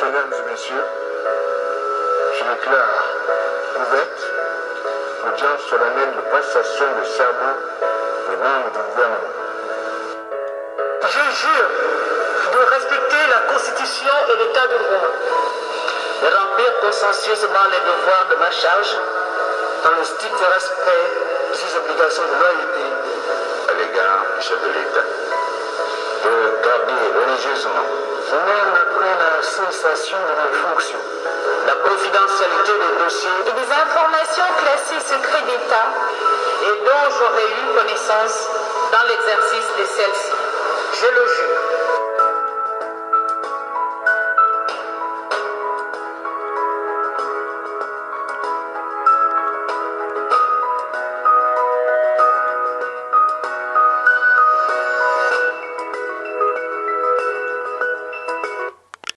Mesdames et messieurs, je déclare ouverte l'audience solennelle de passation de cerveau des membres du gouvernement. Je jure de respecter la Constitution et l'État de droit, de remplir consciencieusement les devoirs de ma charge dans le strict respect des obligations de loyauté à l'égard du chef de l'État religieusement, même après la cessation de mes fonctions, la confidentialité des dossiers et des informations classées secret d'État et dont j'aurais eu connaissance dans l'exercice de celles-ci. Je le jure.